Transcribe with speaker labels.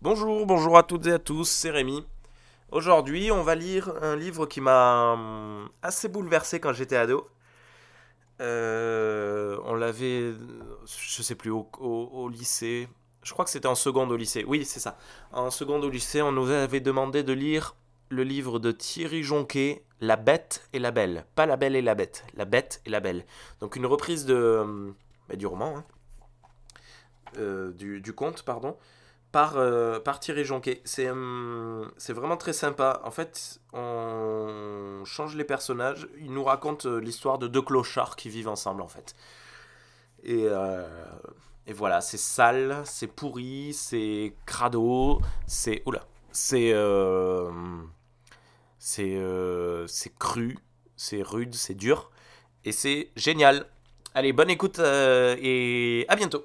Speaker 1: Bonjour, bonjour à toutes et à tous, c'est Rémi. Aujourd'hui, on va lire un livre qui m'a hum, assez bouleversé quand j'étais ado. Euh, on l'avait, je sais plus, au, lycée. Je crois que c'était en seconde au lycée. Oui, c'est ça. En seconde au lycée, on nous avait demandé de lire le livre de Thierry Jonquet, La Bête et la Belle. Pas La Belle et la Bête, La Bête et la Belle. Donc une reprise de, hum, bah, du roman, hein. Euh, du conte, pardon par, euh, par Thierry Jonquet. C'est hum, c'est vraiment très sympa. En fait, on change les personnages. Il nous raconte euh, l'histoire de deux clochards qui vivent ensemble, en fait. Et, euh, et voilà, c'est sale, c'est pourri, c'est crado, c'est... Oula. C'est... euh, c'est cru, c'est rude, c'est dur. Et c'est génial. Allez, bonne écoute et à bientôt.